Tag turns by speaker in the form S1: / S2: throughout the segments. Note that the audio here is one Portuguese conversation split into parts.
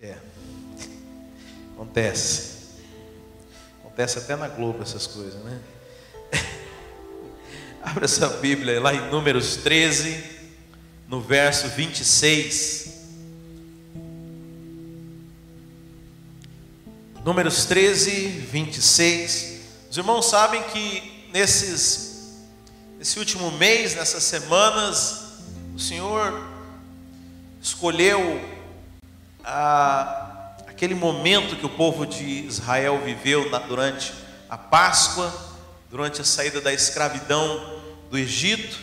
S1: É. Acontece. Acontece até na Globo essas coisas, né? Abra essa Bíblia lá em Números 13, no verso 26. Números 13, 26. Os irmãos sabem que nesses, nesse último mês, nessas semanas, o Senhor escolheu a, aquele momento que o povo de Israel viveu na, durante a Páscoa, durante a saída da escravidão do Egito.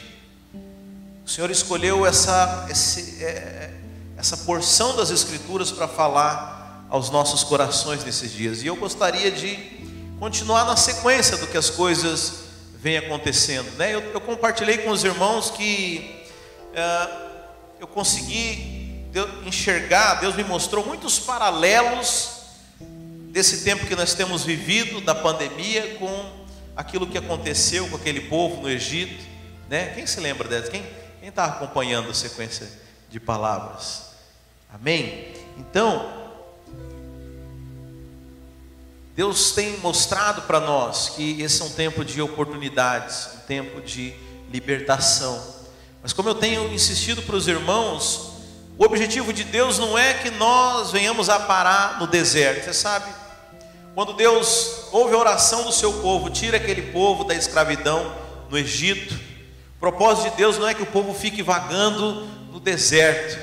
S1: O Senhor escolheu essa, esse, é, essa porção das Escrituras para falar aos nossos corações nesses dias. E eu gostaria de continuar na sequência do que as coisas vêm acontecendo. Né? Eu, eu compartilhei com os irmãos que é, eu consegui enxergar, Deus me mostrou muitos paralelos desse tempo que nós temos vivido, da pandemia, com aquilo que aconteceu com aquele povo no Egito. Né? Quem se lembra dessa? Quem está acompanhando a sequência de palavras? Amém? Então, Deus tem mostrado para nós que esse é um tempo de oportunidades, um tempo de libertação. Mas como eu tenho insistido para os irmãos, o objetivo de Deus não é que nós venhamos a parar no deserto. Você sabe, quando Deus ouve a oração do seu povo, tira aquele povo da escravidão no Egito, o propósito de Deus não é que o povo fique vagando no deserto.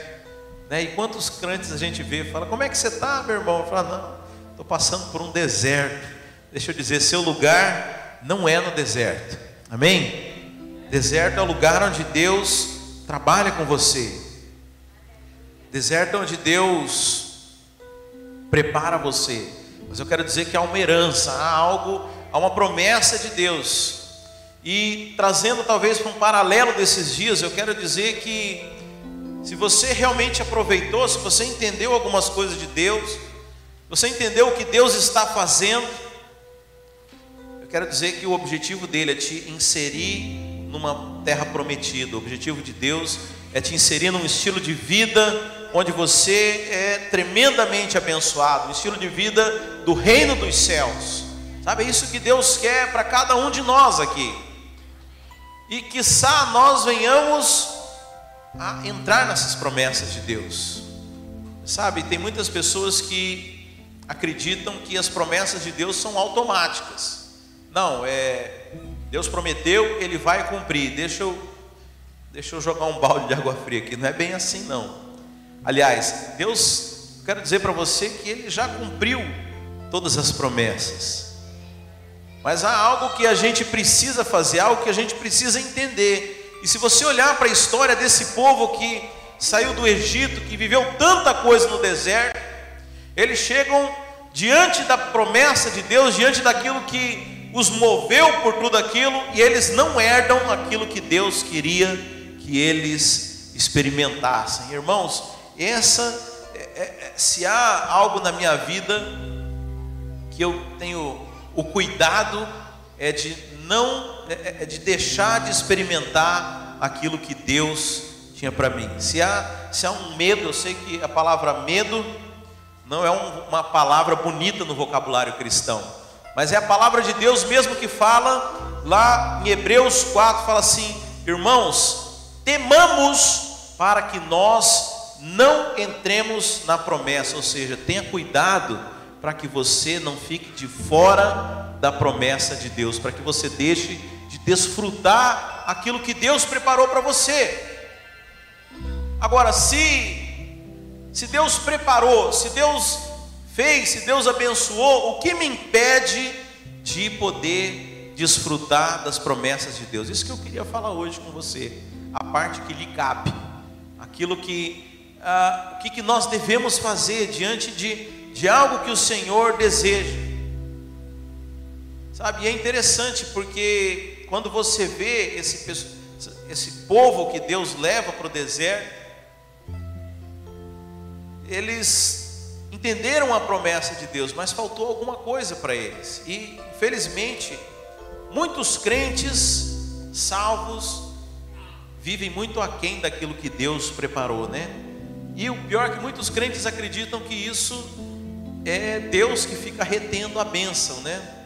S1: Né? E quantos crentes a gente vê, fala, como é que você está, meu irmão? Fala, não, Estou passando por um deserto. Deixa eu dizer, seu lugar não é no deserto. Amém? Deserto é o lugar onde Deus trabalha com você. Deserto é onde Deus prepara você. Mas eu quero dizer que há uma herança, há algo, há uma promessa de Deus. E trazendo talvez para um paralelo desses dias, eu quero dizer que se você realmente aproveitou, se você entendeu algumas coisas de Deus, você entendeu o que Deus está fazendo? Eu quero dizer que o objetivo dele é te inserir numa terra prometida. O objetivo de Deus é te inserir num estilo de vida onde você é tremendamente abençoado, um estilo de vida do reino dos céus. Sabe, é isso que Deus quer para cada um de nós aqui. E quiçá nós venhamos a entrar nessas promessas de Deus. Sabe, tem muitas pessoas que acreditam que as promessas de Deus são automáticas. Não, é Deus prometeu, ele vai cumprir. Deixa eu deixa eu jogar um balde de água fria aqui. Não é bem assim não. Aliás, Deus, quero dizer para você que ele já cumpriu todas as promessas. Mas há algo que a gente precisa fazer, algo que a gente precisa entender. E se você olhar para a história desse povo que saiu do Egito, que viveu tanta coisa no deserto, eles chegam diante da promessa de Deus, diante daquilo que os moveu por tudo aquilo, e eles não herdam aquilo que Deus queria que eles experimentassem. Irmãos, essa é, é, é se há algo na minha vida que eu tenho o cuidado é de não é, é de deixar de experimentar aquilo que Deus tinha para mim. Se há, se há um medo, eu sei que a palavra medo não é um, uma palavra bonita no vocabulário cristão, mas é a palavra de Deus mesmo que fala lá em Hebreus 4, fala assim: irmãos, temamos para que nós não entremos na promessa, ou seja, tenha cuidado para que você não fique de fora da promessa de Deus, para que você deixe de desfrutar aquilo que Deus preparou para você. Agora, se se Deus preparou, se Deus fez, se Deus abençoou, o que me impede de poder desfrutar das promessas de Deus? Isso que eu queria falar hoje com você, a parte que lhe cabe, aquilo que, ah, o que, que nós devemos fazer diante de, de algo que o Senhor deseja. Sabe, e é interessante porque quando você vê esse, esse povo que Deus leva para o deserto, eles entenderam a promessa de Deus, mas faltou alguma coisa para eles. E, infelizmente, muitos crentes salvos vivem muito aquém daquilo que Deus preparou, né? E o pior é que muitos crentes acreditam que isso é Deus que fica retendo a bênção, né?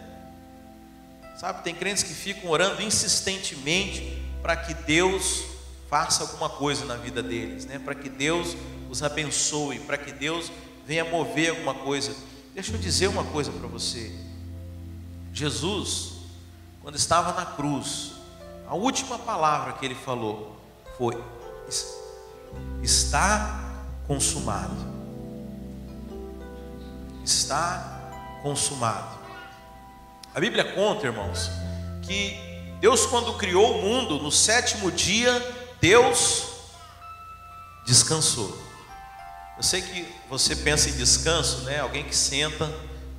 S1: Sabe, tem crentes que ficam orando insistentemente para que Deus faça alguma coisa na vida deles, né? Para que Deus os abençoe, para que Deus venha mover alguma coisa. Deixa eu dizer uma coisa para você. Jesus, quando estava na cruz, a última palavra que ele falou foi: Está consumado. Está consumado. A Bíblia conta, irmãos, que Deus, quando criou o mundo, no sétimo dia, Deus descansou. Eu sei que você pensa em descanso, né? Alguém que senta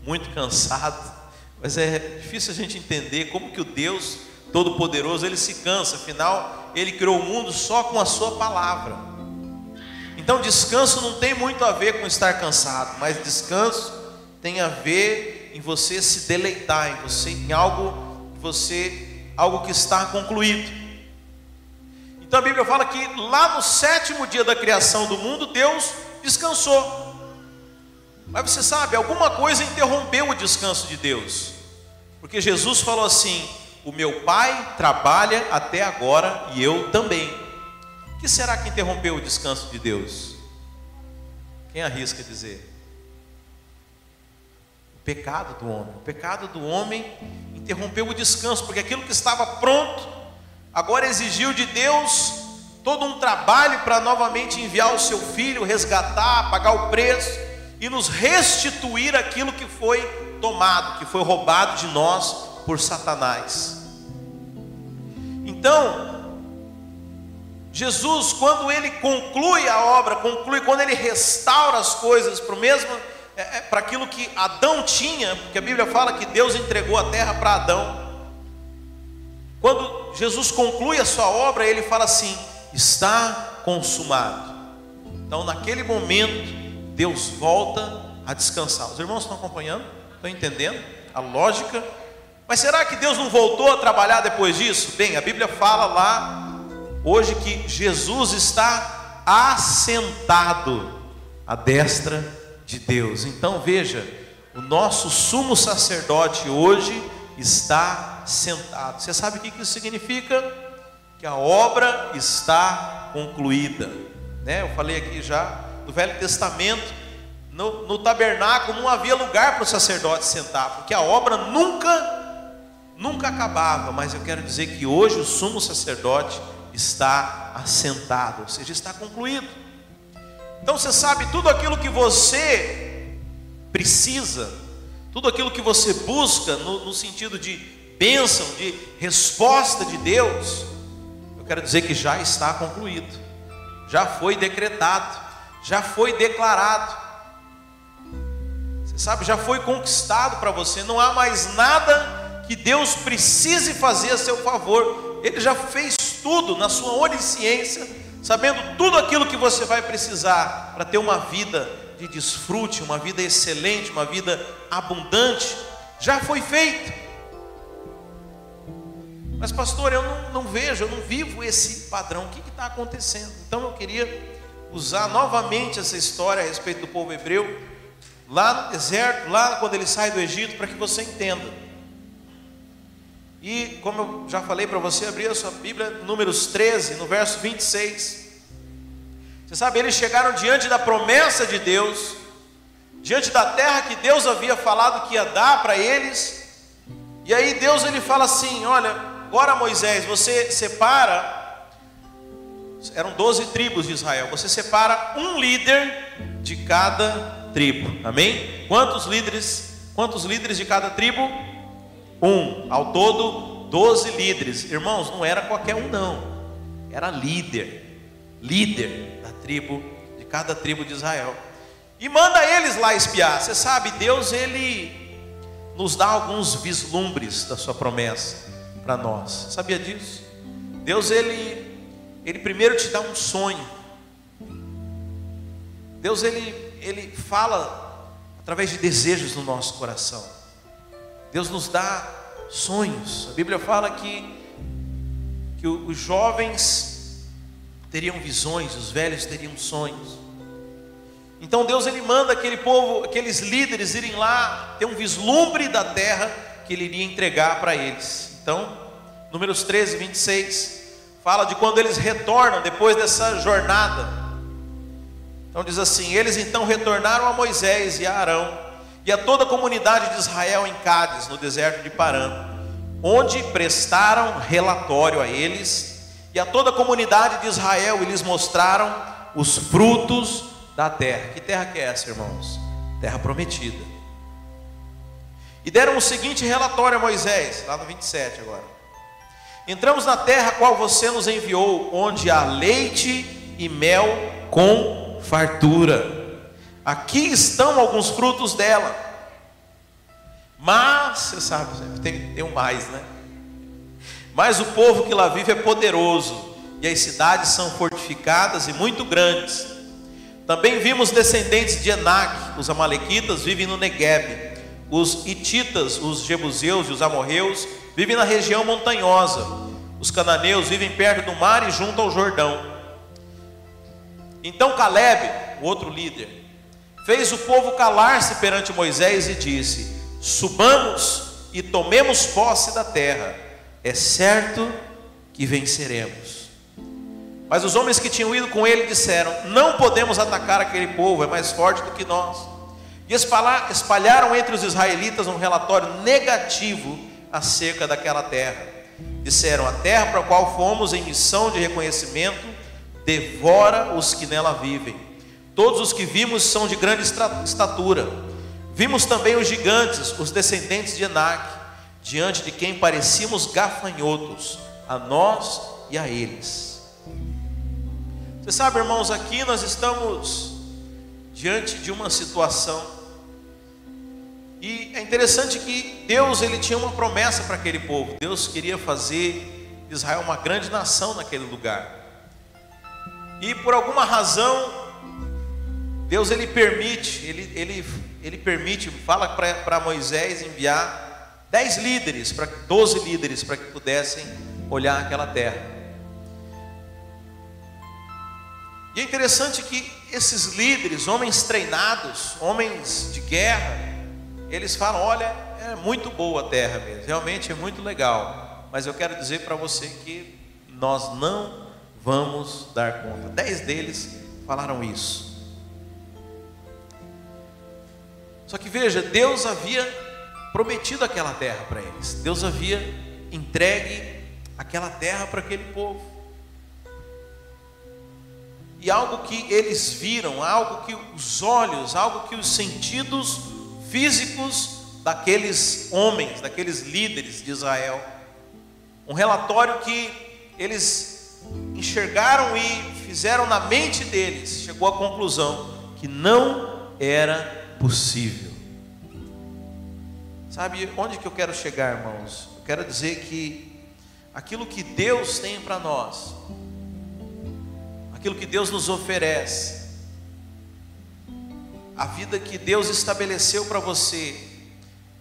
S1: muito cansado, mas é difícil a gente entender como que o Deus Todo-Poderoso ele se cansa, afinal ele criou o mundo só com a sua palavra. Então descanso não tem muito a ver com estar cansado, mas descanso tem a ver em você se deleitar, em você em algo você algo que está concluído. Então a Bíblia fala que lá no sétimo dia da criação do mundo Deus descansou. Mas você sabe, alguma coisa interrompeu o descanso de Deus. Porque Jesus falou assim: O meu Pai trabalha até agora e eu também. O que será que interrompeu o descanso de Deus? Quem arrisca dizer? O pecado do homem. O pecado do homem interrompeu o descanso, porque aquilo que estava pronto, agora exigiu de Deus todo um trabalho para novamente enviar o seu filho, resgatar, pagar o preço e nos restituir aquilo que foi tomado, que foi roubado de nós por Satanás. Então, Jesus, quando ele conclui a obra, conclui, quando ele restaura as coisas para o mesmo, é, é, para aquilo que Adão tinha, porque a Bíblia fala que Deus entregou a terra para Adão. Quando Jesus conclui a sua obra, ele fala assim: está consumado. Então, naquele momento, Deus volta a descansar. Os irmãos estão acompanhando? Estão entendendo a lógica? Mas será que Deus não voltou a trabalhar depois disso? Bem, a Bíblia fala lá hoje que Jesus está assentado à destra de Deus. Então veja, o nosso sumo sacerdote hoje está sentado. Você sabe o que isso significa? que a obra está concluída. Né? Eu falei aqui já do Velho Testamento, no, no tabernáculo não havia lugar para o sacerdote sentar, porque a obra nunca, nunca acabava. Mas eu quero dizer que hoje o sumo sacerdote está assentado, ou seja, está concluído. Então você sabe tudo aquilo que você precisa, tudo aquilo que você busca no, no sentido de bênção, de resposta de Deus quero dizer que já está concluído, já foi decretado, já foi declarado. Você sabe, já foi conquistado para você, não há mais nada que Deus precise fazer a seu favor, Ele já fez tudo na sua onisciência, sabendo tudo aquilo que você vai precisar para ter uma vida de desfrute, uma vida excelente, uma vida abundante, já foi feito. Mas, pastor, eu não, não vejo, eu não vivo esse padrão. O que está acontecendo? Então, eu queria usar novamente essa história a respeito do povo hebreu, lá no deserto, lá quando ele sai do Egito, para que você entenda. E, como eu já falei para você, abrir a sua Bíblia, Números 13, no verso 26. Você sabe, eles chegaram diante da promessa de Deus, diante da terra que Deus havia falado que ia dar para eles. E aí Deus ele fala assim: Olha, Agora, Moisés, você separa, eram 12 tribos de Israel, você separa um líder de cada tribo, amém? Quantos líderes? Quantos líderes de cada tribo? Um, ao todo, 12 líderes, irmãos, não era qualquer um, não, era líder, líder da tribo, de cada tribo de Israel, e manda eles lá espiar. Você sabe, Deus, ele nos dá alguns vislumbres da sua promessa para nós. Sabia disso? Deus ele ele primeiro te dá um sonho. Deus ele ele fala através de desejos no nosso coração. Deus nos dá sonhos. A Bíblia fala que que os jovens teriam visões, os velhos teriam sonhos. Então Deus ele manda aquele povo, aqueles líderes irem lá ter um vislumbre da terra que ele iria entregar para eles. Então, Números 13, 26 fala de quando eles retornam depois dessa jornada. Então diz assim: Eles então retornaram a Moisés e a Arão e a toda a comunidade de Israel em Cádiz, no deserto de Parã, onde prestaram relatório a eles e a toda a comunidade de Israel e lhes mostraram os frutos da terra. Que terra que é essa, irmãos? Terra prometida. E deram o seguinte relatório a Moisés, lá no 27 agora. Entramos na terra qual você nos enviou, onde há leite e mel com fartura. Aqui estão alguns frutos dela. Mas, você sabe, tem, tem um mais, né? Mas o povo que lá vive é poderoso, e as cidades são fortificadas e muito grandes. Também vimos descendentes de Enac, os amalequitas vivem no Negueb, os hititas, os jebuseus e os amorreus vivem na região montanhosa, os cananeus vivem perto do mar e junto ao Jordão. Então Caleb, o outro líder, fez o povo calar-se perante Moisés e disse: Subamos e tomemos posse da terra, é certo que venceremos. Mas os homens que tinham ido com ele disseram: Não podemos atacar aquele povo, é mais forte do que nós. E espalharam entre os israelitas um relatório negativo acerca daquela terra. Disseram: A terra para a qual fomos em missão de reconhecimento devora os que nela vivem. Todos os que vimos são de grande estatura. Vimos também os gigantes, os descendentes de Enac, diante de quem parecíamos gafanhotos, a nós e a eles. Você sabe, irmãos, aqui nós estamos diante de uma situação e é interessante que Deus ele tinha uma promessa para aquele povo. Deus queria fazer Israel uma grande nação naquele lugar. E por alguma razão Deus ele permite, ele, ele, ele permite, fala para Moisés enviar dez líderes, para 12 líderes para que pudessem olhar aquela terra. E é interessante que esses líderes, homens treinados, homens de guerra, eles falam: olha, é muito boa a terra mesmo, realmente é muito legal, mas eu quero dizer para você que nós não vamos dar conta. Dez deles falaram isso. Só que veja, Deus havia prometido aquela terra para eles, Deus havia entregue aquela terra para aquele povo. E algo que eles viram, algo que os olhos, algo que os sentidos físicos daqueles homens, daqueles líderes de Israel, um relatório que eles enxergaram e fizeram na mente deles, chegou à conclusão que não era possível. Sabe onde que eu quero chegar, irmãos? Eu quero dizer que aquilo que Deus tem para nós, aquilo que Deus nos oferece, a vida que Deus estabeleceu para você,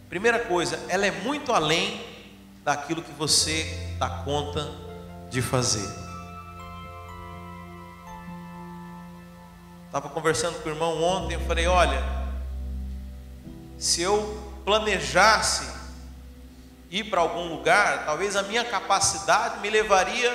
S1: primeira coisa, ela é muito além daquilo que você dá conta de fazer. Estava conversando com o irmão ontem, eu falei: olha, se eu planejasse ir para algum lugar, talvez a minha capacidade me levaria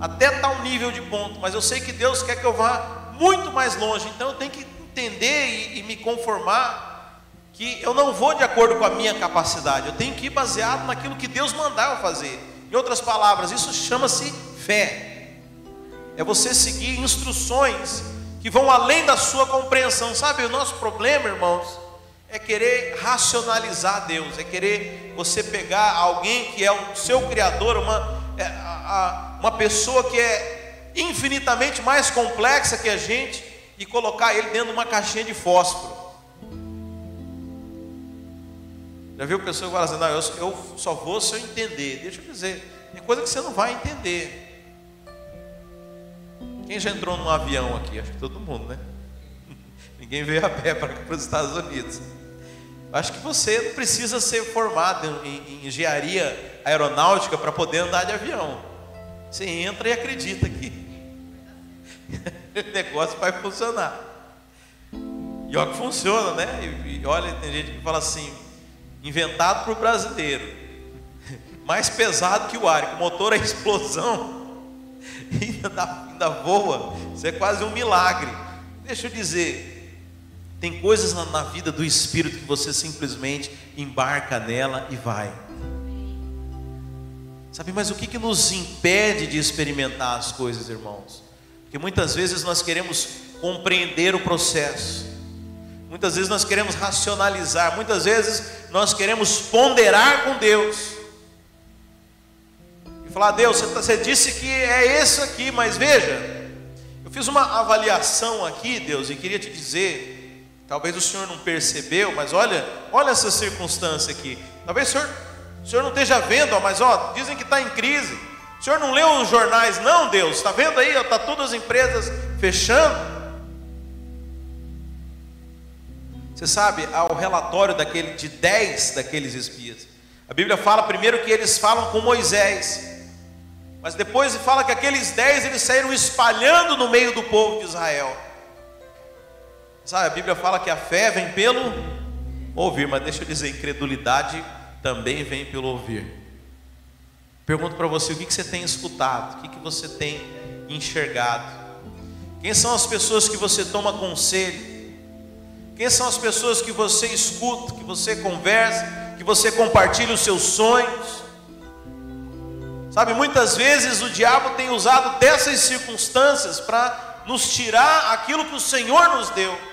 S1: até tal nível de ponto, mas eu sei que Deus quer que eu vá muito mais longe, então eu tenho que entender e, e me conformar que eu não vou de acordo com a minha capacidade, eu tenho que ir baseado naquilo que Deus mandar eu fazer. Em outras palavras, isso chama-se fé. É você seguir instruções que vão além da sua compreensão. Sabe o nosso problema, irmãos? É querer racionalizar Deus, é querer você pegar alguém que é o seu Criador, uma, é, uma pessoa que é infinitamente mais complexa que a gente, e colocar ele dentro de uma caixinha de fósforo. Já viu pessoa que assim, não, eu, eu só vou se eu entender. Deixa eu dizer, tem coisa que você não vai entender. Quem já entrou num avião aqui? Acho que todo mundo, né? Ninguém veio a pé para os Estados Unidos. Acho que você não precisa ser formado em, em engenharia aeronáutica para poder andar de avião. Você entra e acredita que o negócio vai funcionar. E olha que funciona, né? E, e olha, tem gente que fala assim, inventado por brasileiro, mais pesado que o ar, com o motor a explosão, ainda, dá, ainda voa, isso é quase um milagre. Deixa eu dizer, tem coisas na, na vida do Espírito que você simplesmente embarca nela e vai. Sabe, mas o que, que nos impede de experimentar as coisas, irmãos? Porque muitas vezes nós queremos compreender o processo, muitas vezes nós queremos racionalizar, muitas vezes nós queremos ponderar com Deus e falar: Deus, você tá, disse que é isso aqui, mas veja, eu fiz uma avaliação aqui, Deus, e queria te dizer, talvez o Senhor não percebeu, mas olha, olha essa circunstância aqui. Talvez o Senhor, o senhor não esteja vendo, mas ó, dizem que está em crise. O senhor não leu os jornais, não, Deus? Está vendo aí? Está todas as empresas fechando. Você sabe, ao relatório daquele, de dez daqueles espias, a Bíblia fala primeiro que eles falam com Moisés, mas depois fala que aqueles dez eles saíram espalhando no meio do povo de Israel. Sabe, a Bíblia fala que a fé vem pelo ouvir, mas deixa eu dizer, incredulidade também vem pelo ouvir. Pergunto para você, o que, que você tem escutado? O que, que você tem enxergado? Quem são as pessoas que você toma conselho? Quem são as pessoas que você escuta, que você conversa, que você compartilha os seus sonhos? Sabe, muitas vezes o diabo tem usado dessas circunstâncias para nos tirar aquilo que o Senhor nos deu.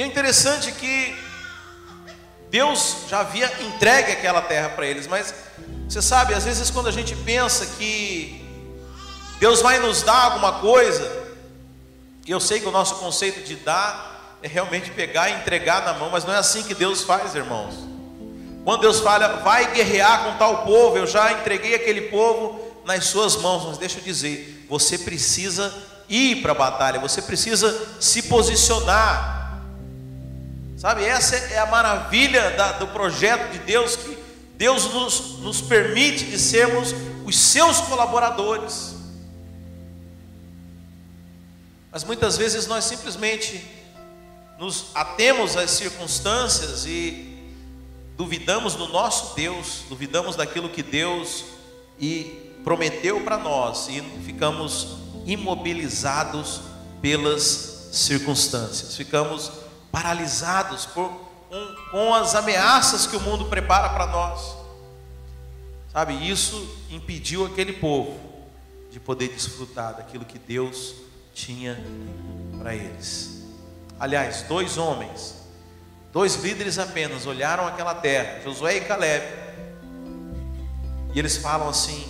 S1: É interessante que Deus já havia entregue aquela terra para eles, mas você sabe, às vezes quando a gente pensa que Deus vai nos dar alguma coisa, e eu sei que o nosso conceito de dar é realmente pegar e entregar na mão, mas não é assim que Deus faz, irmãos. Quando Deus fala, vai guerrear com tal povo, eu já entreguei aquele povo nas suas mãos, mas deixa eu dizer, você precisa ir para a batalha, você precisa se posicionar. Sabe, essa é a maravilha da, do projeto de Deus, que Deus nos, nos permite de sermos os seus colaboradores. Mas muitas vezes nós simplesmente nos atemos às circunstâncias e duvidamos do nosso Deus, duvidamos daquilo que Deus e prometeu para nós e ficamos imobilizados pelas circunstâncias, ficamos paralisados por, com, com as ameaças que o mundo prepara para nós. Sabe, isso impediu aquele povo de poder desfrutar daquilo que Deus tinha para eles. Aliás, dois homens, dois líderes apenas, olharam aquela terra, Josué e Caleb, e eles falam assim: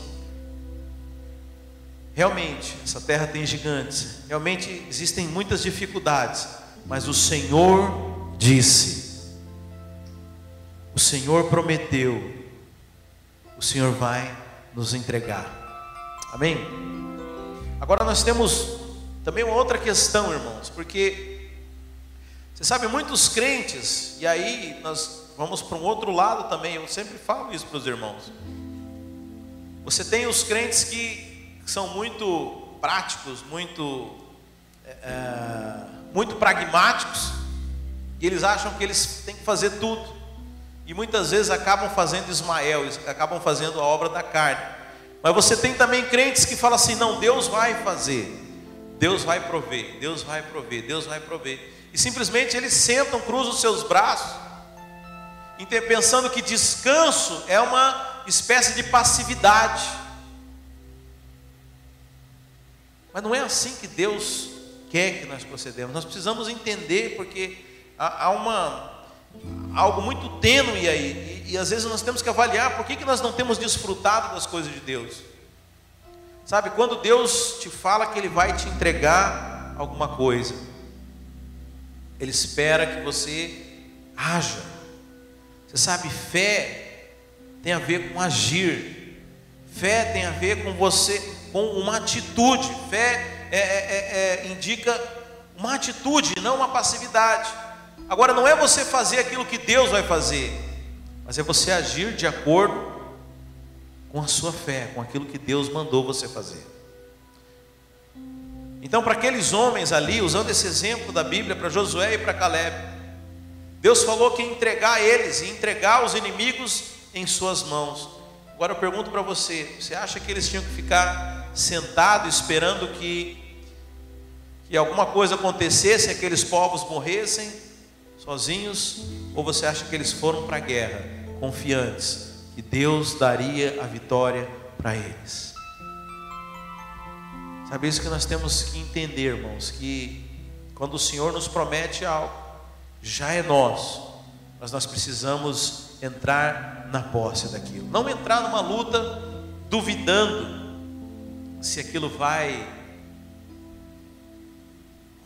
S1: realmente, essa terra tem gigantes, realmente existem muitas dificuldades, mas o Senhor disse, o Senhor prometeu, o Senhor vai nos entregar. Amém? Agora nós temos também uma outra questão, irmãos, porque você sabe, muitos crentes, e aí nós vamos para um outro lado também, eu sempre falo isso para os irmãos. Você tem os crentes que são muito práticos, muito, é, muito pragmáticos, e eles acham que eles têm que fazer tudo, e muitas vezes acabam fazendo Ismael, acabam fazendo a obra da carne. Mas você tem também crentes que falam assim: não, Deus vai fazer. Deus vai prover, Deus vai prover, Deus vai prover. E simplesmente eles sentam, cruzam os seus braços, pensando que descanso é uma espécie de passividade. Mas não é assim que Deus quer que nós procedemos. Nós precisamos entender, porque há, uma algo muito tênue aí, e, e, às vezes nós temos que avaliar por que, que nós não temos desfrutado das coisas de Deus. Sabe, quando Deus te fala que Ele vai te entregar alguma coisa, Ele espera que você haja. Você sabe, fé tem a ver com agir, fé tem a ver com você, com uma atitude. Fé é, é, é, é indica uma atitude, não uma passividade. Agora, não é você fazer aquilo que Deus vai fazer, mas é você agir de acordo com a sua fé, com aquilo que Deus mandou você fazer. Então, para aqueles homens ali, usando esse exemplo da Bíblia para Josué e para Caleb, Deus falou que entregar eles e entregar os inimigos em suas mãos. Agora eu pergunto para você: você acha que eles tinham que ficar sentados esperando que, que alguma coisa acontecesse, aqueles povos morressem sozinhos? Ou você acha que eles foram para a guerra confiantes que Deus daria a vitória para eles? Sabe isso que nós temos que entender, irmãos, que quando o Senhor nos promete algo, já é nosso, mas nós precisamos entrar na posse daquilo. Não entrar numa luta duvidando se aquilo vai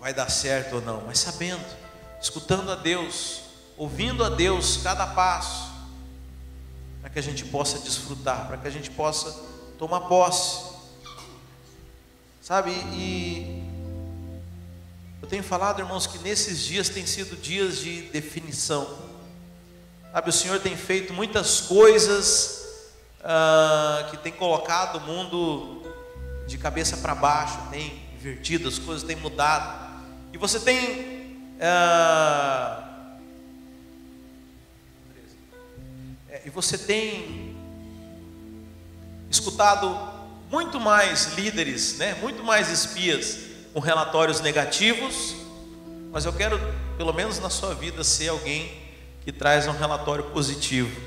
S1: vai dar certo ou não, mas sabendo, escutando a Deus, ouvindo a Deus cada passo, para que a gente possa desfrutar, para que a gente possa tomar posse. Sabe, e eu tenho falado, irmãos, que nesses dias têm sido dias de definição. Sabe, o Senhor tem feito muitas coisas ah, que tem colocado o mundo de cabeça para baixo, tem invertido, as coisas têm mudado. E você tem. Ah, e você tem escutado muito mais líderes, né, muito mais espias com relatórios negativos, mas eu quero, pelo menos na sua vida, ser alguém que traz um relatório positivo.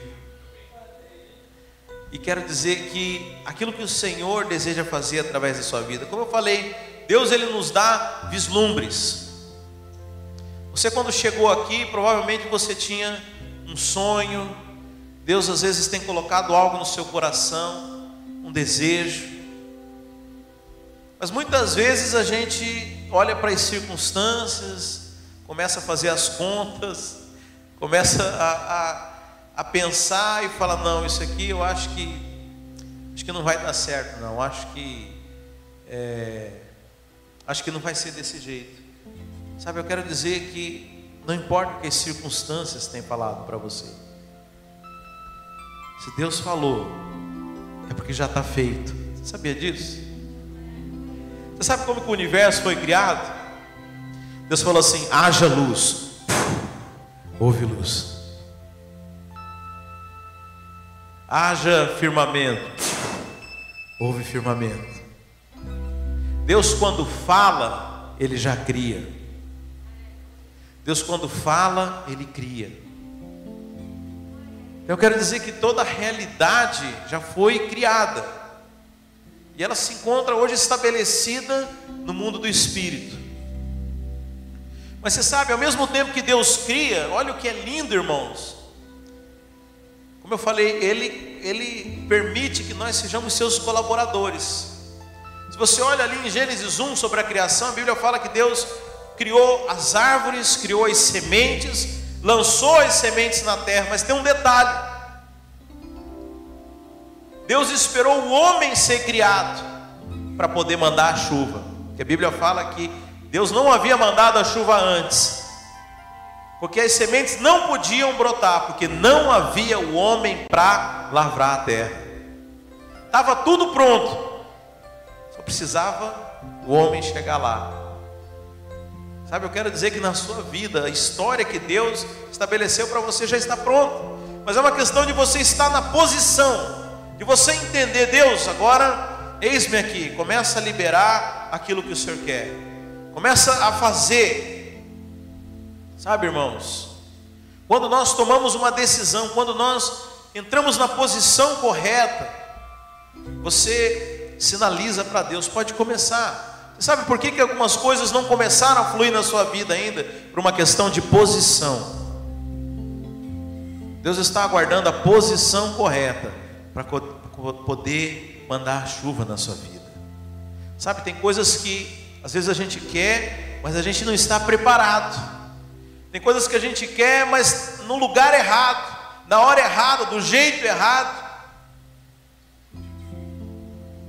S1: E quero dizer que aquilo que o Senhor deseja fazer através da sua vida, como eu falei, Deus ele nos dá vislumbres. Você quando chegou aqui, provavelmente você tinha um sonho. Deus às vezes tem colocado algo no seu coração, um desejo. Mas muitas vezes a gente olha para as circunstâncias, começa a fazer as contas, começa a, a, a, pensar e fala, não, isso aqui eu acho que acho que não vai dar certo, não, acho que é, acho que não vai ser desse jeito. Sabe, eu quero dizer que não importa o que as circunstâncias têm falado para você. Se Deus falou, é porque já está feito. Você sabia disso? Você sabe como que o universo foi criado? Deus falou assim: haja luz, houve luz. Haja firmamento, houve firmamento. Deus, quando fala, Ele já cria. Deus, quando fala, Ele cria. Eu quero dizer que toda a realidade já foi criada. E ela se encontra hoje estabelecida no mundo do espírito. Mas você sabe, ao mesmo tempo que Deus cria, olha o que é lindo, irmãos. Como eu falei, ele ele permite que nós sejamos seus colaboradores. Se você olha ali em Gênesis 1 sobre a criação, a Bíblia fala que Deus criou as árvores, criou as sementes, lançou as sementes na terra, mas tem um detalhe: Deus esperou o homem ser criado para poder mandar a chuva. Porque a Bíblia fala que Deus não havia mandado a chuva antes. Porque as sementes não podiam brotar, porque não havia o homem para lavrar a terra. Estava tudo pronto. Precisava o homem chegar lá. Sabe, eu quero dizer que na sua vida, a história que Deus estabeleceu para você já está pronta. Mas é uma questão de você estar na posição de você entender, Deus, agora eis-me aqui, começa a liberar aquilo que o Senhor quer, começa a fazer, sabe, irmãos, quando nós tomamos uma decisão, quando nós entramos na posição correta, você sinaliza para Deus, pode começar. Você sabe por que, que algumas coisas não começaram a fluir na sua vida ainda? Por uma questão de posição. Deus está aguardando a posição correta para poder mandar chuva na sua vida. Sabe, tem coisas que às vezes a gente quer, mas a gente não está preparado. Tem coisas que a gente quer, mas no lugar errado, na hora errada, do jeito errado.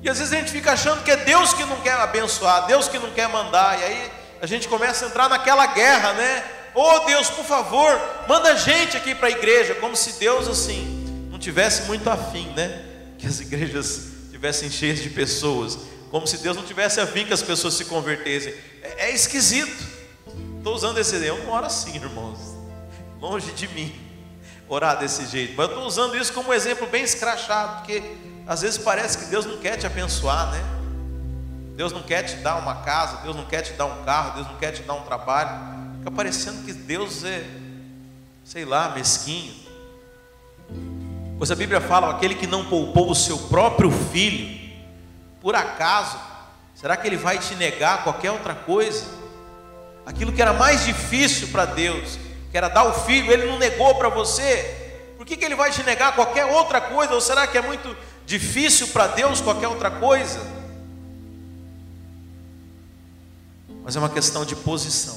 S1: E às vezes a gente fica achando que é Deus que não quer abençoar, Deus que não quer mandar, e aí a gente começa a entrar naquela guerra, né? Oh Deus, por favor, manda gente aqui para a igreja, como se Deus assim não tivesse muito afim, né? Que as igrejas tivessem cheias de pessoas. como se Deus não tivesse a vir que as pessoas se convertessem. É, é esquisito. Estou usando esse eu não oro assim, irmãos. Longe de mim orar desse jeito. Mas eu estou usando isso como um exemplo bem escrachado, porque às vezes parece que Deus não quer te abençoar, né? Deus não quer te dar uma casa, Deus não quer te dar um carro, Deus não quer te dar um trabalho. Fica parecendo que Deus é, sei lá, mesquinho. Pois a Bíblia fala: aquele que não poupou o seu próprio filho, por acaso, será que ele vai te negar qualquer outra coisa? Aquilo que era mais difícil para Deus, que era dar o filho, ele não negou para você. Por que, que ele vai te negar qualquer outra coisa? Ou será que é muito difícil para Deus qualquer outra coisa? mas é uma questão de posição.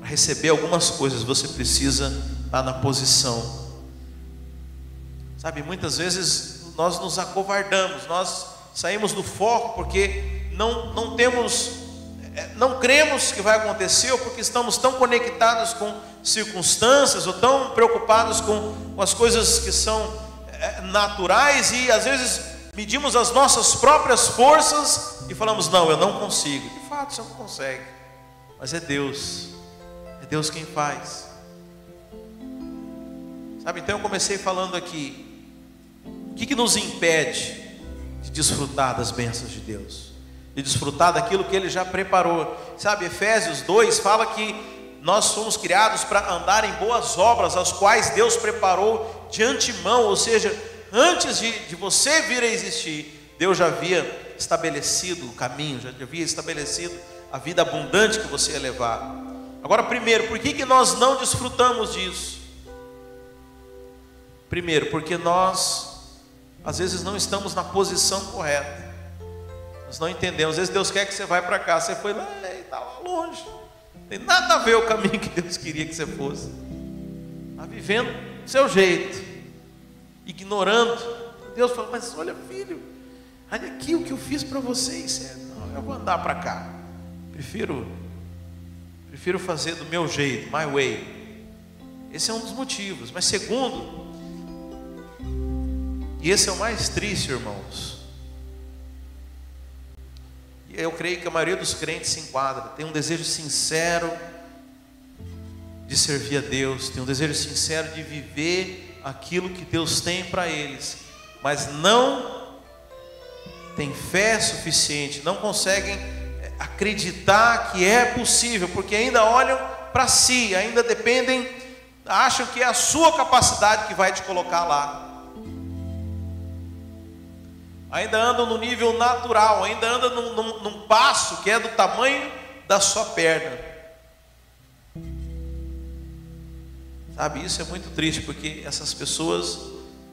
S1: Para receber algumas coisas, você precisa estar na posição. Sabe, muitas vezes nós nos acovardamos, nós saímos do foco porque não, não temos, é, não cremos que vai acontecer, ou porque estamos tão conectados com circunstâncias, ou tão preocupados com, com as coisas que são naturais, e às vezes medimos as nossas próprias forças e falamos: não, eu não consigo. De fato, você não consegue, mas é Deus, é Deus quem faz. Sabe, então eu comecei falando aqui: o que, que nos impede de desfrutar das bênçãos de Deus? De desfrutar daquilo que Ele já preparou. Sabe, Efésios 2 fala que nós somos criados para andar em boas obras, as quais Deus preparou de antemão, ou seja, antes de, de você vir a existir, Deus já havia estabelecido o caminho, já havia estabelecido a vida abundante que você ia levar. Agora, primeiro, por que, que nós não desfrutamos disso? Primeiro, porque nós, às vezes, não estamos na posição correta. Nós não entendemos. Às vezes Deus quer que você vá para cá, você foi lá e está lá longe. Não tem nada a ver o caminho que Deus queria que você fosse. Está vivendo do seu jeito ignorando. Deus falou: Mas olha, filho, olha aqui o que eu fiz para vocês. É, não, eu vou andar para cá. Prefiro, prefiro fazer do meu jeito, my way. Esse é um dos motivos. Mas segundo, e esse é o mais triste, irmãos. Eu creio que a maioria dos crentes se enquadra, tem um desejo sincero de servir a Deus, tem um desejo sincero de viver aquilo que Deus tem para eles, mas não têm fé suficiente, não conseguem eh, acreditar que é possível, porque ainda olham para si, ainda dependem, acham que é a sua capacidade que vai te colocar lá. Ainda andam no nível natural, ainda andam num, num, num passo que é do tamanho da sua perna. Sabe, isso é muito triste, porque essas pessoas,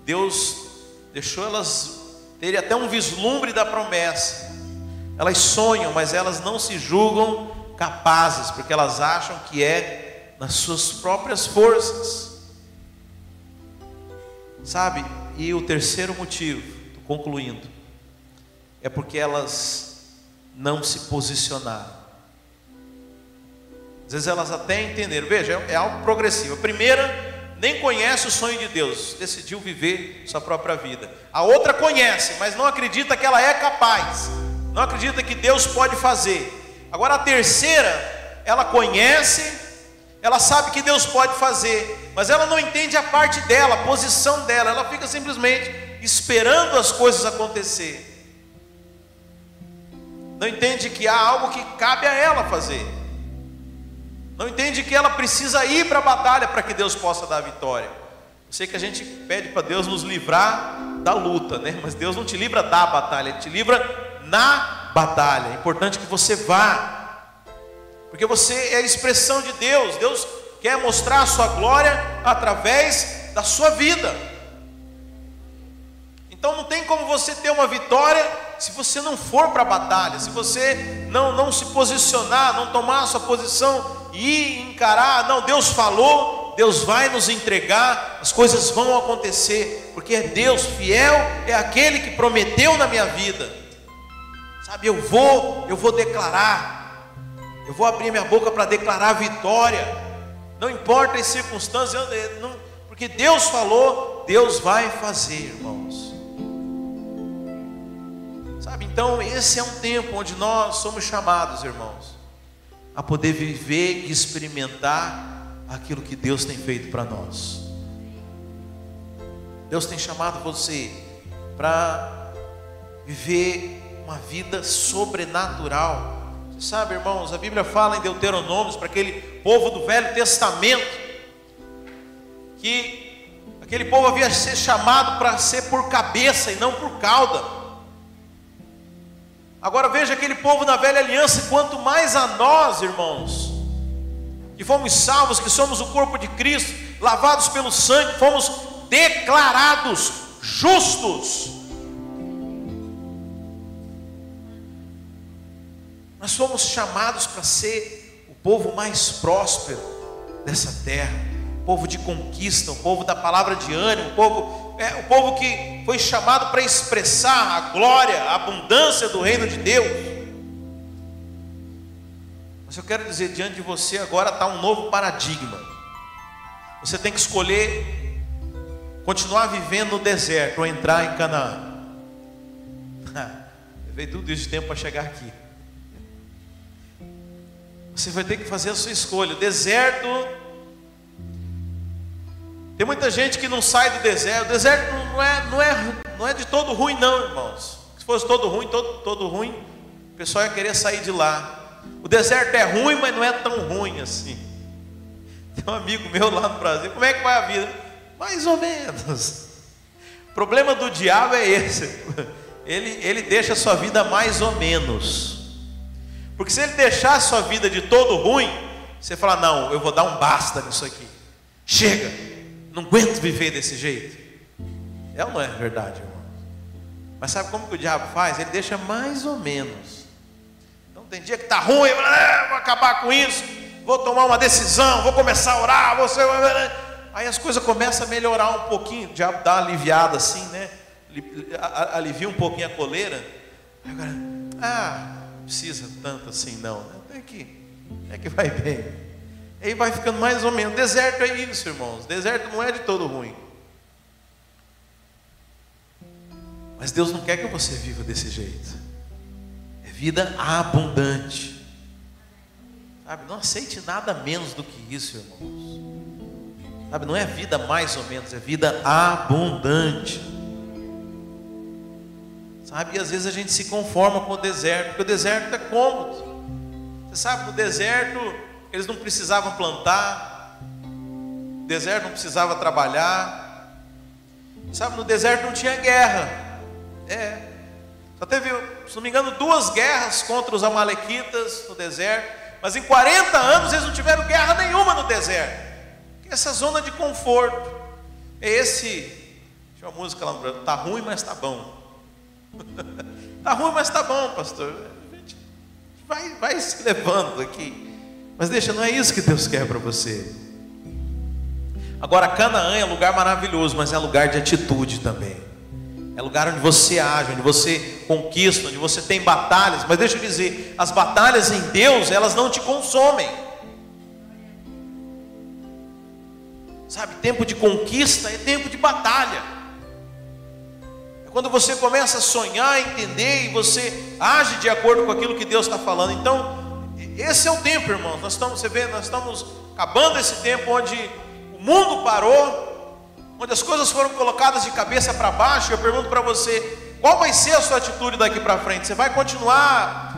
S1: Deus deixou elas terem até um vislumbre da promessa. Elas sonham, mas elas não se julgam capazes, porque elas acham que é nas suas próprias forças. Sabe? E o terceiro motivo, concluindo, é porque elas não se posicionaram. Às vezes elas até entenderam. Veja, é algo progressivo. A primeira nem conhece o sonho de Deus, decidiu viver sua própria vida. A outra conhece, mas não acredita que ela é capaz, não acredita que Deus pode fazer. Agora a terceira, ela conhece, ela sabe que Deus pode fazer, mas ela não entende a parte dela, a posição dela, ela fica simplesmente esperando as coisas acontecer. Não entende que há algo que cabe a ela fazer. Não entende que ela precisa ir para a batalha para que Deus possa dar a vitória. Eu sei que a gente pede para Deus nos livrar da luta, né? Mas Deus não te livra da batalha, Ele te livra na batalha. É importante que você vá, porque você é a expressão de Deus. Deus quer mostrar a sua glória através da sua vida. Então não tem como você ter uma vitória se você não for para a batalha, se você não, não se posicionar, não tomar a sua posição e encarar, não, Deus falou, Deus vai nos entregar, as coisas vão acontecer, porque é Deus fiel, é aquele que prometeu na minha vida. Sabe, eu vou, eu vou declarar, eu vou abrir minha boca para declarar vitória. Não importa as circunstâncias, não, porque Deus falou, Deus vai fazer, irmãos. Sabe, então esse é um tempo onde nós somos chamados, irmãos, a poder viver e experimentar aquilo que Deus tem feito para nós. Deus tem chamado você para viver uma vida sobrenatural. Você sabe, irmãos, a Bíblia fala em Deuteronômios para aquele povo do Velho Testamento que aquele povo havia ser chamado para ser por cabeça e não por cauda. Agora veja aquele povo na velha aliança, quanto mais a nós, irmãos, que fomos salvos, que somos o corpo de Cristo, lavados pelo sangue, fomos declarados justos. Nós somos chamados para ser o povo mais próspero dessa terra, povo de conquista, o povo da palavra de ânimo, o povo, é, povo que foi chamado para expressar a glória, a abundância do reino de Deus. Mas eu quero dizer, diante de você agora está um novo paradigma. Você tem que escolher continuar vivendo no deserto ou entrar em Canaã. Levei tudo isso de tempo para chegar aqui. Você vai ter que fazer a sua escolha. O deserto. Tem muita gente que não sai do deserto. O deserto não é, não é, não é de todo ruim, não, irmãos. Se fosse todo ruim, todo, todo ruim, o pessoal ia querer sair de lá. O deserto é ruim, mas não é tão ruim assim. Tem um amigo meu lá no Brasil. Como é que vai a vida? Mais ou menos. O problema do diabo é esse. Ele, ele deixa a sua vida mais ou menos. Porque se ele deixar a sua vida de todo ruim, você fala: Não, eu vou dar um basta nisso aqui. Chega, não aguento viver desse jeito. É ou não é verdade, irmão? Mas sabe como que o diabo faz? Ele deixa mais ou menos. Então tem dia que está ruim, ah, vou acabar com isso, vou tomar uma decisão, vou começar a orar, vou ser Aí as coisas começam a melhorar um pouquinho, já dá uma aliviada assim, né? Alivia um pouquinho a coleira. Agora, ah, precisa tanto assim não. É que, é que vai bem. Aí vai ficando mais ou menos. Deserto é isso, irmãos. Deserto não é de todo ruim. Mas Deus não quer que você viva desse jeito. É vida abundante. Sabe? Não aceite nada menos do que isso, irmãos. Sabe, não é vida mais ou menos, é vida abundante. Sabe, e às vezes a gente se conforma com o deserto, porque o deserto é cômodo. Você sabe, no deserto eles não precisavam plantar, deserto não precisava trabalhar. Sabe, no deserto não tinha guerra. É. Só teve, se não me engano, duas guerras contra os amalequitas no deserto, mas em 40 anos eles não tiveram guerra nenhuma no deserto. Essa zona de conforto. É esse. Tinha uma música lá no Brasil. Tá ruim, mas tá bom. tá ruim, mas tá bom, pastor. A gente vai, vai se levando aqui. Mas deixa, não é isso que Deus quer para você. Agora, Canaã é lugar maravilhoso, mas é lugar de atitude também. É lugar onde você age, onde você conquista, onde você tem batalhas. Mas deixa eu dizer, as batalhas em Deus, elas não te consomem. Sabe, tempo de conquista é tempo de batalha. É quando você começa a sonhar, entender e você age de acordo com aquilo que Deus está falando. Então, esse é o tempo, irmãos. Nós estamos, você vê, nós estamos acabando esse tempo onde o mundo parou, onde as coisas foram colocadas de cabeça para baixo. Eu pergunto para você, qual vai ser a sua atitude daqui para frente? Você vai continuar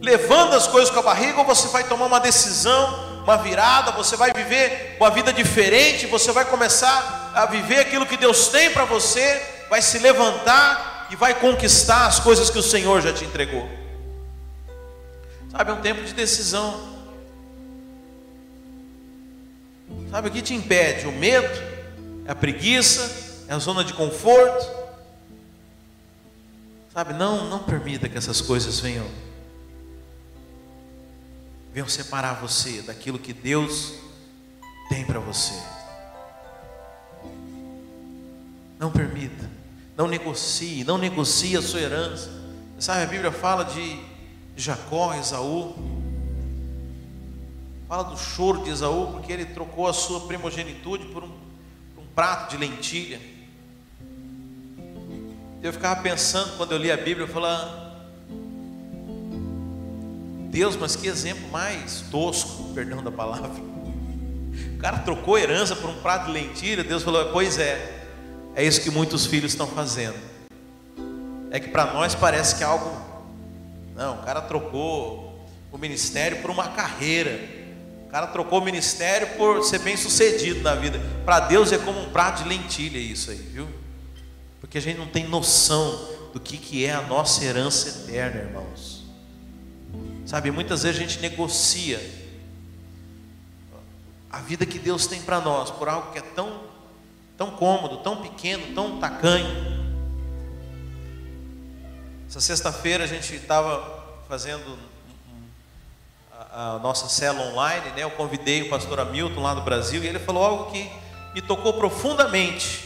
S1: levando as coisas com a barriga ou você vai tomar uma decisão? uma virada, você vai viver uma vida diferente, você vai começar a viver aquilo que Deus tem para você, vai se levantar e vai conquistar as coisas que o Senhor já te entregou. Sabe, é um tempo de decisão. Sabe o que te impede? O medo, é a preguiça, é a zona de conforto. Sabe, não, não permita que essas coisas venham venham separar você daquilo que Deus tem para você. Não permita, não negocie, não negocie a sua herança. Sabe, a Bíblia fala de Jacó, Esaú. Fala do choro de Esaú, porque ele trocou a sua primogenitude por um, por um prato de lentilha. Eu ficava pensando, quando eu li a Bíblia, eu falava, Deus, mas que exemplo mais tosco, perdão da palavra. O cara trocou herança por um prato de lentilha. Deus falou: Pois é, é isso que muitos filhos estão fazendo. É que para nós parece que é algo. Não, o cara trocou o ministério por uma carreira. O cara trocou o ministério por ser bem sucedido na vida. Para Deus é como um prato de lentilha isso aí, viu? Porque a gente não tem noção do que, que é a nossa herança eterna, irmãos. Sabe, muitas vezes a gente negocia a vida que Deus tem para nós por algo que é tão, tão cômodo, tão pequeno, tão tacanho. Essa sexta-feira a gente estava fazendo a, a, nossa cela online, né? Eu convidei o pastor Hamilton lá do Brasil e ele falou algo que me tocou profundamente.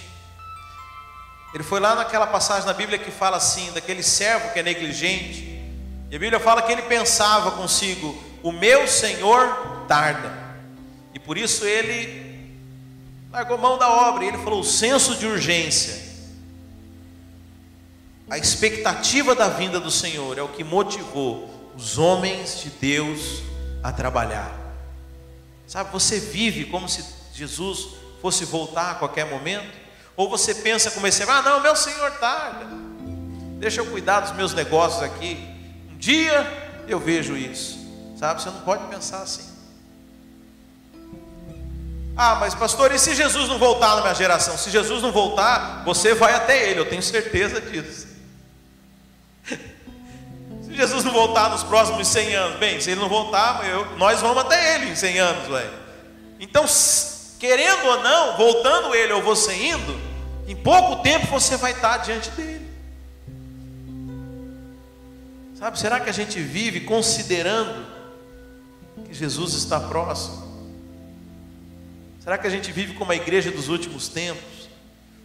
S1: Ele foi lá naquela passagem na Bíblia que fala assim, daquele servo que é negligente, e a Bíblia fala que ele pensava consigo: o meu Senhor tarda. E por isso ele largou mão da obra. E ele falou: o senso de urgência, a expectativa da vinda do Senhor é o que motivou os homens de Deus a trabalhar. Sabe, você vive como se Jesus fosse voltar a qualquer momento? Ou você pensa como esse, ah, não, meu Senhor tarda, deixa eu cuidar dos meus negócios aqui, dia eu vejo isso. Sabe? Você não pode pensar assim. Ah, mas pastor, e se Jesus não voltar na minha geração? Se Jesus não voltar, você vai até ele, eu tenho certeza disso. Se Jesus não voltar nos próximos 100 anos, bem, se ele não voltar, eu, nós vamos até ele em 100 anos, velho. Então, querendo ou não, voltando ele ou você indo, em pouco tempo você vai estar diante dele. Sabe, será que a gente vive considerando que Jesus está próximo? Será que a gente vive como a igreja dos últimos tempos?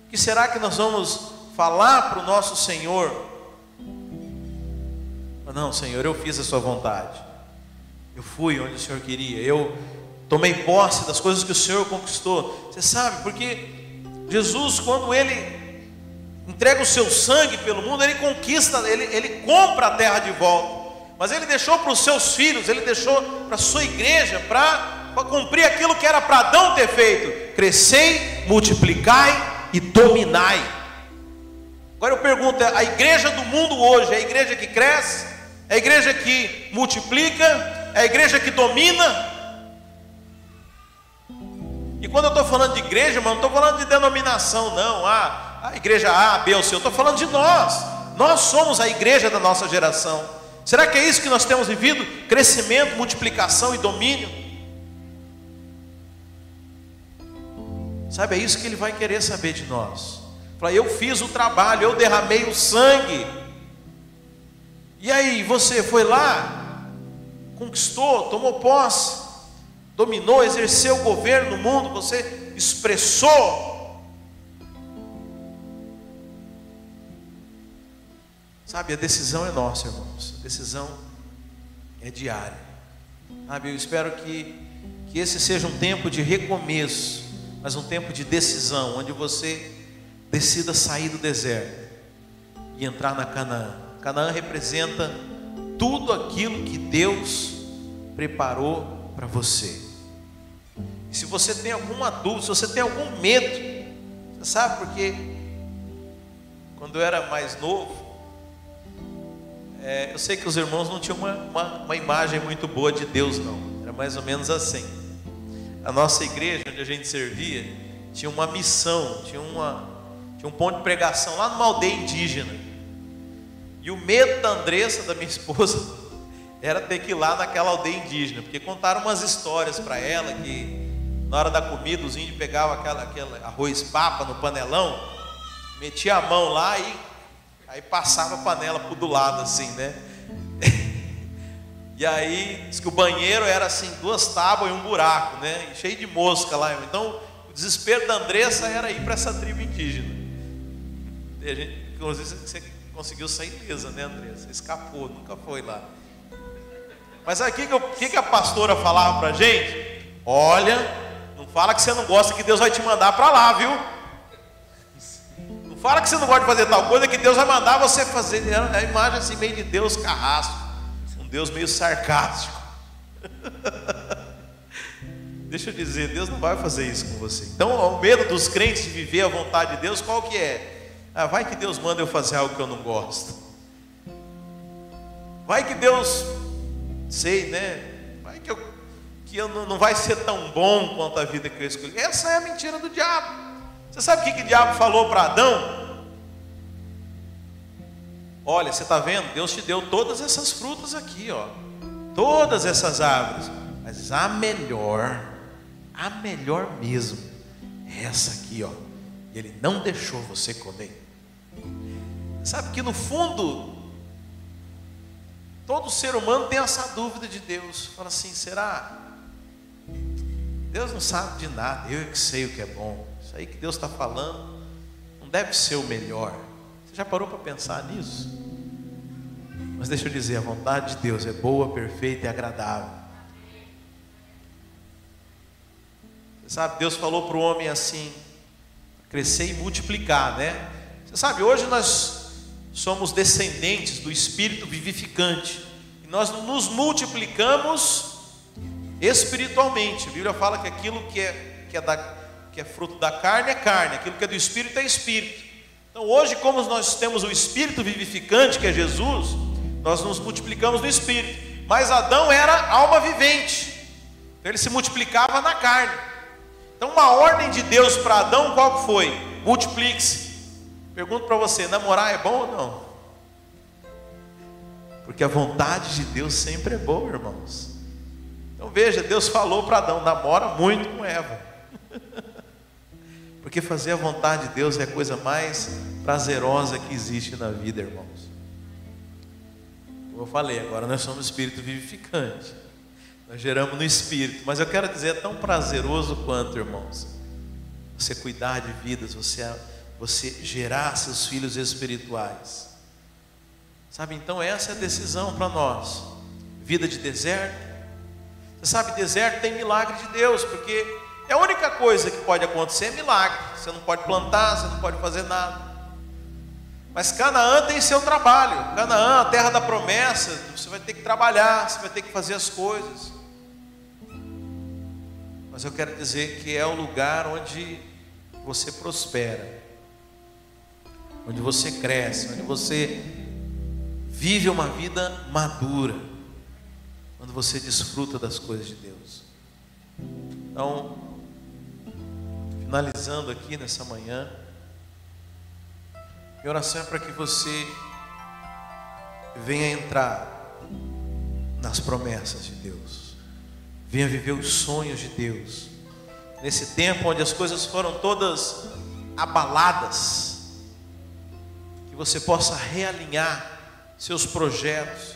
S1: O que será que nós vamos falar para o nosso Senhor? Não, Senhor, eu fiz a Sua vontade. Eu fui onde o Senhor queria. Eu tomei posse das coisas que o Senhor conquistou. Você sabe, porque Jesus, quando ele entrega o seu sangue pelo mundo, ele conquista, ele, ele compra a terra de volta. Mas ele deixou para os seus filhos, ele deixou para a sua igreja, para cumprir aquilo que era para Adão ter feito: crescei, multiplicai e dominai. Agora eu pergunto: a igreja do mundo hoje é a igreja que cresce? É a igreja que multiplica? É a igreja que domina? E quando eu estou falando de igreja, mano, não estou falando de denominação, não. Ah, a igreja A, B ou C, eu estou falando de nós. Nós somos a igreja da nossa geração. Será que é isso que nós temos vivido? Crescimento, multiplicação e domínio? Sabe, é isso que ele vai querer saber de nós. Fala, eu fiz o trabalho, eu derramei o sangue. E aí, você foi lá, conquistou, tomou posse, dominou, exerceu o governo no mundo, você expressou Sabe, a decisão é nossa, irmãos. A decisão é diária. Sabe, eu espero que, que esse seja um tempo de recomeço, mas um tempo de decisão, onde você decida sair do deserto e entrar na Canaã. Canaã representa tudo aquilo que Deus preparou para você. E se você tem alguma dúvida, se você tem algum medo, você sabe porque quando eu era mais novo, é, eu sei que os irmãos não tinham uma, uma, uma, imagem muito boa de Deus, não. Era mais ou menos assim. A nossa igreja, onde a gente servia, tinha uma missão, tinha, uma, tinha um ponto de pregação lá numa aldeia indígena. E o medo da Andressa, da minha esposa, era ter que ir lá naquela aldeia indígena, porque contaram umas histórias para ela que na hora da comida os índios pegavam aquela, aquele arroz papa no panelão, metia a mão lá e Aí passava a panela por do lado assim, né? E aí diz que o banheiro era assim, duas tábuas e um buraco, né? Cheio de mosca lá. Então, o desespero da Andressa era ir para essa tribo indígena. E a gente, inclusive, você conseguiu sair ilesa, né, Andressa? Escapou, nunca foi lá. Mas aqui o que, que a pastora falava para gente? Olha, não fala que você não gosta que Deus vai te mandar para lá, viu? Fala que você não gosta de fazer tal coisa, que Deus vai mandar você fazer. É a imagem assim, meio de Deus carrasco. Um Deus meio sarcástico. Deixa eu dizer, Deus não vai fazer isso com você. Então, o medo dos crentes de viver a vontade de Deus, qual que é? Ah, vai que Deus manda eu fazer algo que eu não gosto. Vai que Deus, sei, né? Vai que, eu, que eu não, não vai ser tão bom quanto a vida que eu escolhi. Essa é a mentira do diabo. Você sabe o que, que o diabo falou para Adão? Olha, você está vendo? Deus te deu todas essas frutas aqui, ó. Todas essas árvores. Mas a melhor a melhor mesmo é essa aqui, ó. E ele não deixou você comer. Sabe que no fundo, todo ser humano tem essa dúvida de Deus. Fala assim: será? Deus não sabe de nada, eu é que sei o que é bom. Isso aí que Deus está falando não deve ser o melhor. Você já parou para pensar nisso? Mas deixa eu dizer: a vontade de Deus é boa, perfeita e agradável. Sabe, Deus falou para o homem assim: crescer e multiplicar, né? Você sabe, hoje nós somos descendentes do Espírito vivificante, e nós nos multiplicamos espiritualmente. A Bíblia fala que aquilo que é, que é, da, que é fruto da carne é carne, aquilo que é do Espírito é Espírito. Então, hoje, como nós temos o Espírito vivificante, que é Jesus, nós nos multiplicamos no Espírito. Mas Adão era alma vivente, então ele se multiplicava na carne. Então, uma ordem de Deus para Adão, qual foi? Multiplique-se. Pergunto para você: namorar é bom ou não? Porque a vontade de Deus sempre é boa, irmãos. Então veja, Deus falou para Adão: namora muito com Eva. Porque fazer a vontade de Deus é a coisa mais prazerosa que existe na vida, irmãos. Como eu falei, agora nós somos espírito vivificante. Nós geramos no espírito, mas eu quero dizer, é tão prazeroso quanto, irmãos, você cuidar de vidas, você, você gerar seus filhos espirituais. Sabe, então essa é a decisão para nós. Vida de deserto. Você sabe, deserto tem milagre de Deus, porque é a única coisa que pode acontecer é milagre. Você não pode plantar, você não pode fazer nada. Mas Canaã tem seu trabalho. Canaã, a terra da promessa, você vai ter que trabalhar, você vai ter que fazer as coisas. Mas eu quero dizer que é o lugar onde você prospera, onde você cresce, onde você vive uma vida madura, quando você desfruta das coisas de Deus. Então, finalizando aqui nessa manhã, minha oração é para que você venha entrar nas promessas de Deus. Venha viver os sonhos de Deus. Nesse tempo onde as coisas foram todas abaladas, você possa realinhar seus projetos,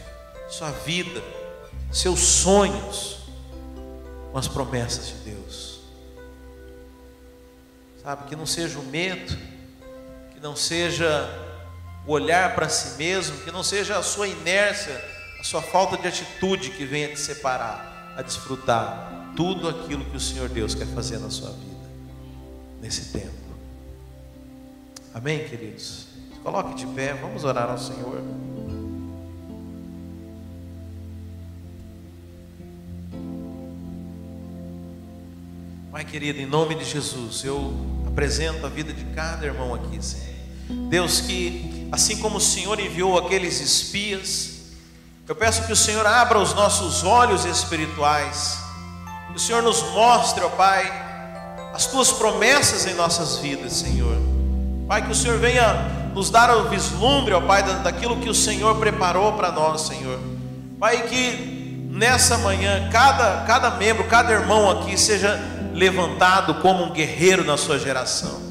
S1: sua vida, seus sonhos com as promessas de Deus. Sabe, que não seja o medo, que não seja o olhar para si mesmo, que não seja a sua inércia, a sua falta de atitude que venha te separar a desfrutar tudo aquilo que o Senhor Deus quer fazer na sua vida, nesse tempo. Amém, queridos? Coloque de pé, vamos orar ao Senhor. Pai querido, em nome de Jesus, eu apresento a vida de cada irmão aqui, Senhor. Deus, que assim como o Senhor enviou aqueles espias, eu peço que o Senhor abra os nossos olhos espirituais, que o Senhor nos mostre, ó Pai, as tuas promessas em nossas vidas, Senhor. Pai, que o Senhor venha nos dar o vislumbre, ó Pai, daquilo que o Senhor preparou para nós, Senhor. Pai, que nessa manhã cada, cada membro, cada irmão aqui seja levantado como um guerreiro na sua geração.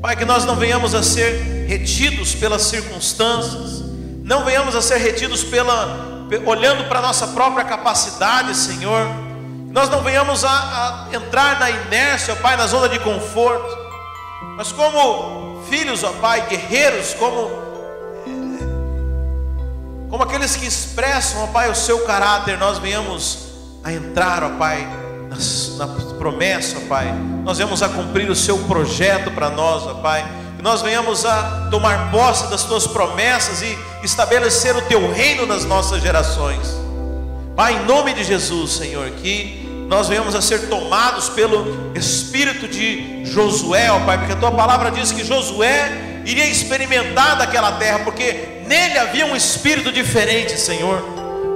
S1: Pai, que nós não venhamos a ser retidos pelas circunstâncias, não venhamos a ser retidos pela olhando para a nossa própria capacidade, Senhor, nós não venhamos a, a entrar na inércia, ó Pai, na zona de conforto, mas como filhos, ó Pai, guerreiros, como, como aqueles que expressam, ó Pai, o seu caráter, nós venhamos a entrar, ó Pai, na, na promessa, ó Pai, nós venhamos a cumprir o seu projeto para nós, ó Pai que nós venhamos a tomar posse das tuas promessas e estabelecer o teu reino nas nossas gerações. Pai, em nome de Jesus, Senhor, que nós venhamos a ser tomados pelo espírito de Josué, ó Pai, porque a tua palavra diz que Josué iria experimentar daquela terra, porque nele havia um espírito diferente, Senhor.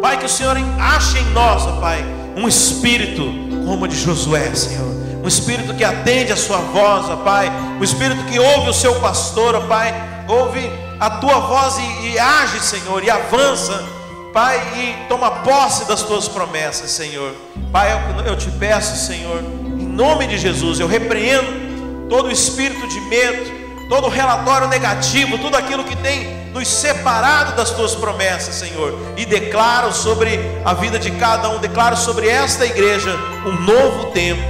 S1: Pai, que o Senhor ache em nós, ó Pai, um espírito como o de Josué, Senhor. Um espírito que atende a sua voz, ó Pai. Um espírito que ouve o seu pastor, ó Pai. Ouve a tua voz e, e age, Senhor, e avança Pai, e toma posse das tuas promessas, Senhor. Pai, eu, te peço, Senhor, em nome de Jesus, eu repreendo todo o espírito de medo, todo relatório negativo, tudo aquilo que tem nos separado das tuas promessas, Senhor, e declaro sobre a vida de cada um, declaro sobre esta igreja um novo tempo,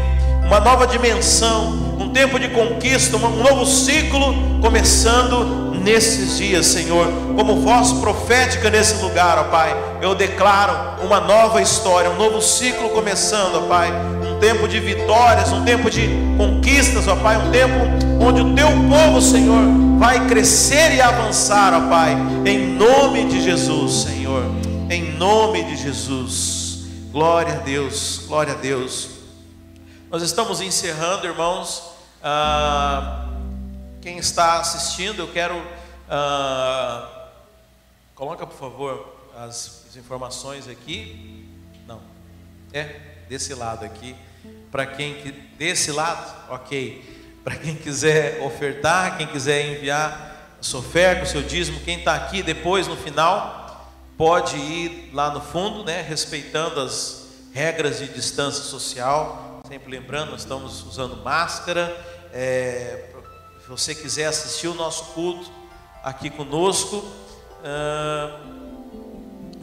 S1: uma nova dimensão, um tempo de conquista, um novo ciclo começando nesses dias, Senhor, como voz profética nesse lugar, ó Pai. Eu declaro uma nova história, um novo ciclo começando, ó Pai. Um tempo de vitórias, um tempo de conquistas, ó Pai. Um tempo onde o teu povo, Senhor, vai crescer e avançar, ó Pai. Em nome de Jesus, Senhor. Em nome de Jesus. Glória a Deus, glória a Deus. Nós estamos encerrando, irmãos. Ah, quem está assistindo, eu quero. Uh, coloca, por favor, as, as, informações aqui. Não. É, desse lado aqui. Para quem. que Desse lado? Ok. Para quem quiser ofertar, quem quiser enviar a sua oferta, o seu dízimo, quem está aqui depois, no final, pode ir lá no fundo, né, respeitando as regras de distância social. Sempre lembrando, nós estamos usando máscara. É, se você quiser assistir o nosso culto aqui conosco, uh,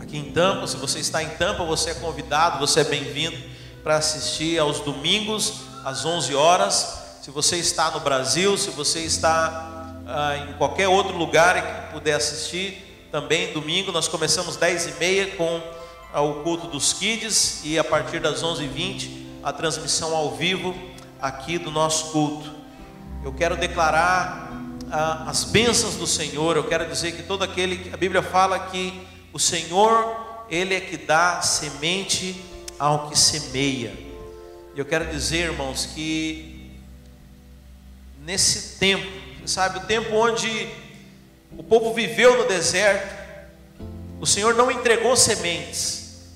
S1: aqui em Tampa, se você está em Tampa, você é convidado, você é bem-vindo para assistir aos domingos às 11 horas. Se você está no Brasil, se você está uh, em qualquer outro lugar e puder assistir, também domingo nós começamos 10 e meia com uh, o culto dos kids e a partir das 11h20 a transmissão ao vivo aqui do nosso culto eu quero declarar ah, as bênçãos do Senhor, eu quero dizer que todo aquele que a Bíblia fala que o Senhor, Ele é que dá semente ao que semeia. E eu quero dizer, irmãos, que nesse tempo, sabe, o tempo onde o povo viveu no deserto, o Senhor não entregou sementes,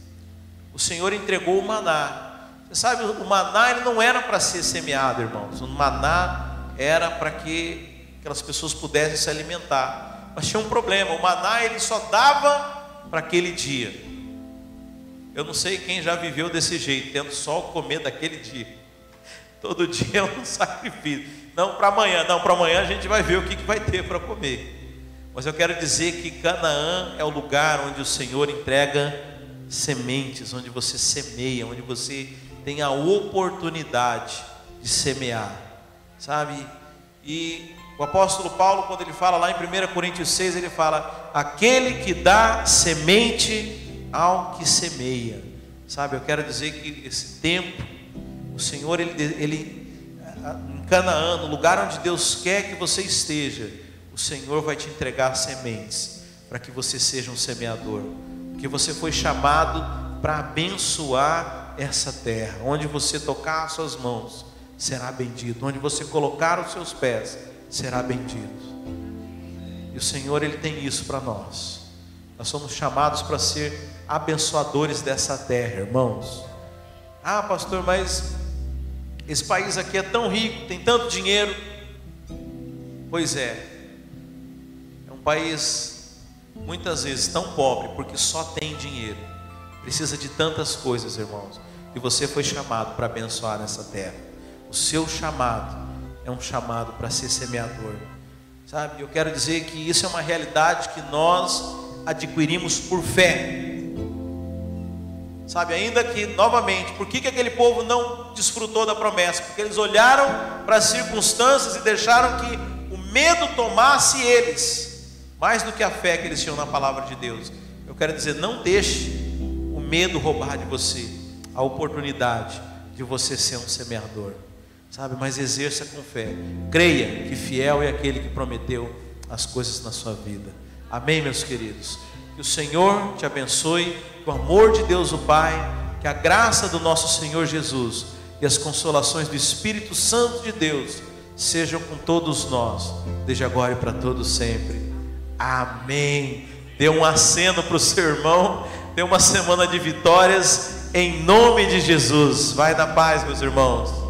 S1: o Senhor entregou o maná. Você sabe, o maná ele não era para ser semeado, irmãos. O maná era para que aquelas pessoas pudessem se alimentar. Mas tinha um problema, o maná ele só dava para aquele dia. Eu não sei quem já viveu desse jeito, tendo só comer daquele dia. Todo dia é um sacrifício. Não para amanhã, não, para amanhã a gente vai ver o que, que vai ter para comer. Mas eu quero dizer que Canaã é o lugar onde o Senhor entrega sementes, onde você semeia, onde você tem a oportunidade de semear sabe? E o apóstolo Paulo, quando ele fala lá em 1 Coríntios 6, ele fala: aquele que dá semente ao que semeia, sabe? Eu quero dizer que esse tempo, o Senhor, ele, ele em Canaã, no lugar onde Deus quer que você esteja, o Senhor vai te entregar sementes para que você seja um semeador, porque você foi chamado para abençoar essa terra, onde você tocar as suas mãos será bendito. Onde você colocar os seus pés, será bendito. E o Senhor, Ele tem isso para nós. Nós somos chamados para ser abençoadores dessa terra, irmãos. Ah, pastor, mas esse país aqui é tão rico, tem tanto dinheiro. Pois é, é um país muitas vezes tão pobre porque só tem dinheiro. Precisa de tantas coisas, irmãos. E você foi chamado para abençoar essa terra. O seu chamado é um chamado para ser semeador. Sabe? Eu quero dizer que isso é uma realidade que nós adquirimos por fé. Sabe, ainda que, novamente, por que, que aquele povo não desfrutou da promessa? Porque eles olharam para as circunstâncias e deixaram que o medo tomasse eles, mais do que a fé que eles tinham na palavra de Deus. Eu quero dizer, não deixe o medo roubar de você a oportunidade de você ser um semeador sabe? Mas exerça com fé. Creia que fiel é aquele que prometeu as coisas na sua vida. Amém, meus queridos? Que o Senhor te abençoe, que o amor de Deus o Pai, que a graça do nosso Senhor Jesus e as consolações do Espírito Santo de Deus sejam com todos nós, desde agora e para todos sempre. Amém. Dê um aceno para o seu irmão, dê uma semana de vitórias, em nome de Jesus. Vai na paz, meus irmãos.